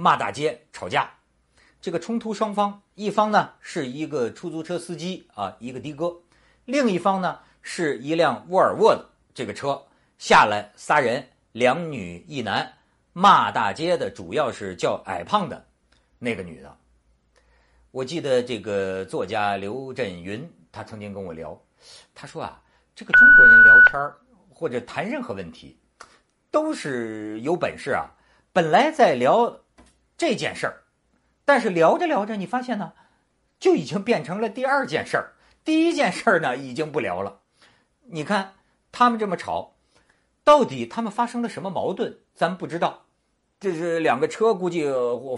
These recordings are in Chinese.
骂大街吵架。这个冲突双方，一方呢是一个出租车司机啊，一个的哥；另一方呢是一辆沃尔沃的这个车，下来仨人，两女一男，骂大街的主要是叫矮胖的那个女的。我记得这个作家刘震云，他曾经跟我聊，他说啊，这个中国人聊天或者谈任何问题，都是有本事啊。本来在聊这件事儿。但是聊着聊着，你发现呢，就已经变成了第二件事儿。第一件事儿呢，已经不聊了。你看他们这么吵，到底他们发生了什么矛盾？咱不知道。这是两个车，估计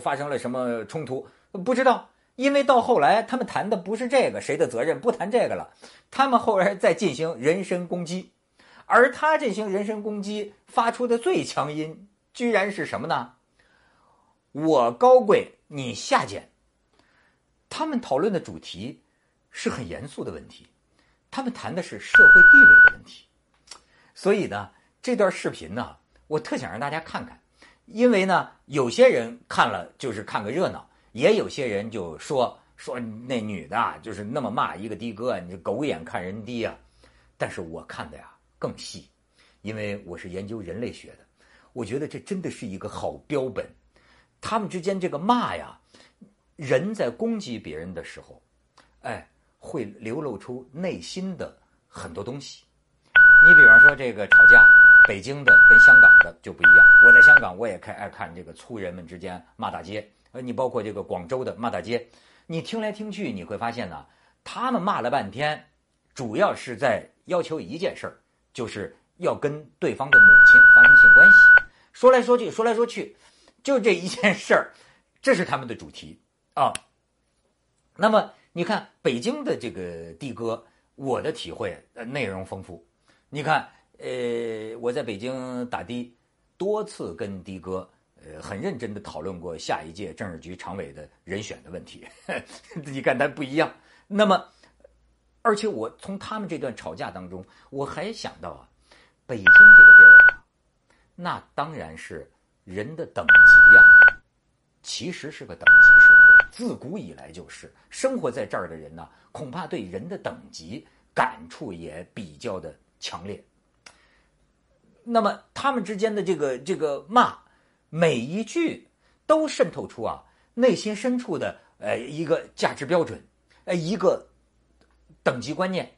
发生了什么冲突？不知道。因为到后来，他们谈的不是这个，谁的责任？不谈这个了。他们后来在进行人身攻击，而他进行人身攻击发出的最强音，居然是什么呢？我高贵。你下贱。他们讨论的主题是很严肃的问题，他们谈的是社会地位的问题。所以呢，这段视频呢，我特想让大家看看，因为呢，有些人看了就是看个热闹，也有些人就说说那女的就是那么骂一个的哥，你狗眼看人低啊。但是我看的呀更细，因为我是研究人类学的，我觉得这真的是一个好标本。他们之间这个骂呀，人在攻击别人的时候，哎，会流露出内心的很多东西。你比方说这个吵架，北京的跟香港的就不一样。我在香港，我也开爱看这个粗人们之间骂大街。呃，你包括这个广州的骂大街，你听来听去，你会发现呢，他们骂了半天，主要是在要求一件事儿，就是要跟对方的母亲发生性关系。说来说去，说来说去。就这一件事儿，这是他们的主题啊。那么你看北京的这个的哥，我的体会内容丰富。你看，呃，我在北京打的，多次跟的哥呃很认真的讨论过下一届政治局常委的人选的问题。你看他不一样。那么，而且我从他们这段吵架当中，我还想到啊，北京这个地儿啊，那当然是。人的等级呀，其实是个等级社会，自古以来就是生活在这儿的人呢，恐怕对人的等级感触也比较的强烈。那么他们之间的这个这个骂，每一句都渗透出啊内心深处的呃一个价值标准，呃一个等级观念。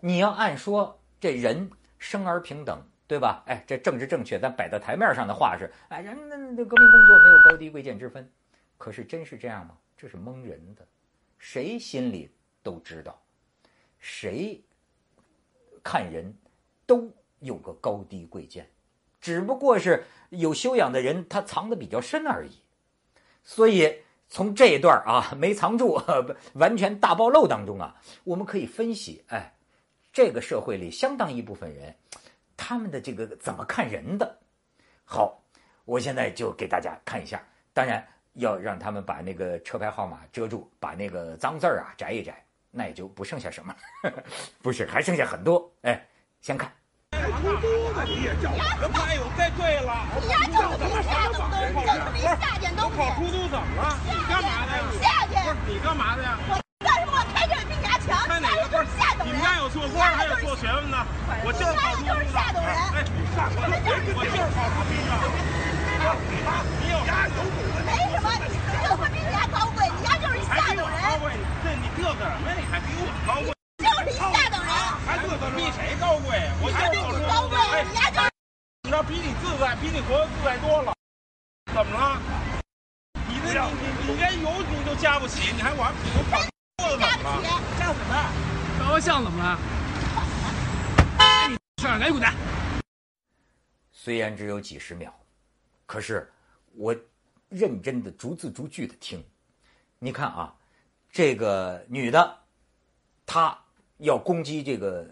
你要按说这人生而平等。对吧？哎，这政治正确，咱摆到台面上的话是，哎，人那那革命工作没有高低贵贱之分，可是真是这样吗？这是蒙人的，谁心里都知道，谁看人都有个高低贵贱，只不过是有修养的人他藏的比较深而已。所以从这一段啊没藏住，完全大暴露当中啊，我们可以分析，哎，这个社会里相当一部分人。他们的这个怎么看人的？好，我现在就给大家看一下。当然要让他们把那个车牌号码遮住，把那个脏字儿啊摘一摘，那也就不剩下什么。不是，还剩下很多。哎，先看。出租的你也叫？哎呦，这对了。你家就是不下等东西，就是一下件东西。跑出租怎么了？你干嘛的呀？下去。不是你干嘛的呀？我干什么？我开这比你家强。开哪个？不是下等人。你们家有做官还有做学问的？我就是跑出租。哎，你上我！就是跑出租的。你有家有主。没什么，你就会比你家高贵。你家就是一下等人。高贵？这你嘚瑟什么？你还比我高贵？就是一下等人。还嘚瑟比谁高贵？我还比你高贵。你家就是。你知道比你自在，比你活得自在多了。怎么了？你这你你连油你都加不起，你还玩？我跑车子怎么了？像什么？高像怎么了？上赶紧滚蛋！虽然只有几十秒，可是我认真的逐字逐句的听。你看啊，这个女的，她要攻击这个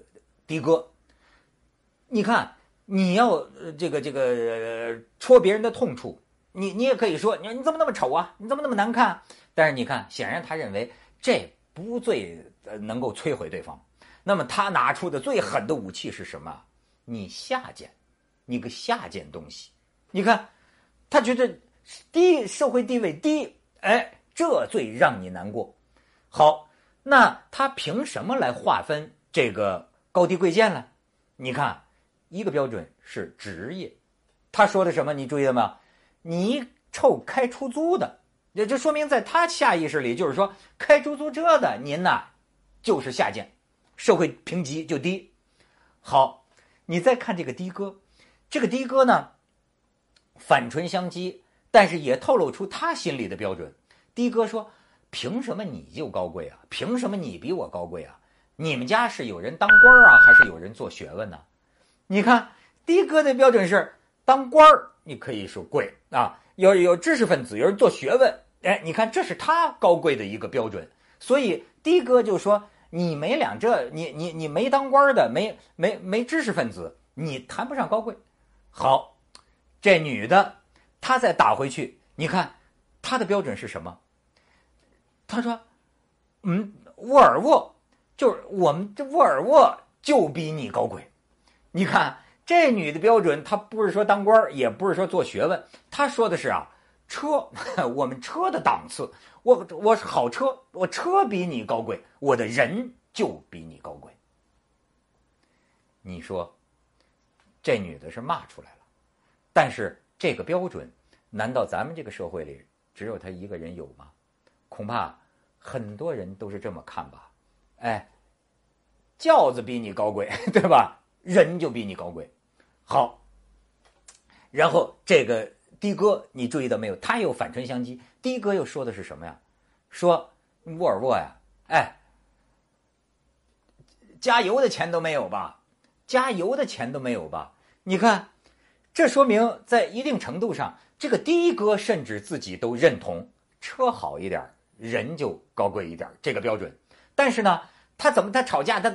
的哥。你看，你要这个这个戳别人的痛处，你你也可以说，你你怎么那么丑啊？你怎么那么难看？但是你看，显然他认为这不最能够摧毁对方。那么他拿出的最狠的武器是什么？你下贱，你个下贱东西！你看，他觉得低，社会地位低，哎，这最让你难过。好，那他凭什么来划分这个高低贵贱呢？你看，一个标准是职业，他说的什么？你注意了吗？你臭开出租的，也就说明在他下意识里就是说，开出租车的您呐，就是下贱，社会评级就低。好，你再看这个的哥，这个的哥呢，反唇相讥，但是也透露出他心里的标准。的哥说：“凭什么你就高贵啊？凭什么你比我高贵啊？你们家是有人当官啊，还是有人做学问呢？你看的哥的标准是当官儿，你可以说贵啊，有有知识分子，有人做学问，哎，你看这是他高贵的一个标准。所以的哥就说。”你没两这，你你你没当官的，没没没知识分子，你谈不上高贵。好，这女的，她再打回去，你看她的标准是什么？她说：“嗯，沃尔沃就是我们这沃尔沃就比你高贵。”你看这女的标准，她不是说当官，也不是说做学问，她说的是啊，车，我们车的档次。我我是好车，我车比你高贵，我的人就比你高贵。你说，这女的是骂出来了，但是这个标准，难道咱们这个社会里只有她一个人有吗？恐怕很多人都是这么看吧。哎，轿子比你高贵，对吧？人就比你高贵。好，然后这个。的哥，你注意到没有？他又反唇相讥。的哥又说的是什么呀？说沃尔沃呀，哎，加油的钱都没有吧？加油的钱都没有吧？你看，这说明在一定程度上，这个的哥甚至自己都认同车好一点，人就高贵一点这个标准。但是呢，他怎么他吵架，他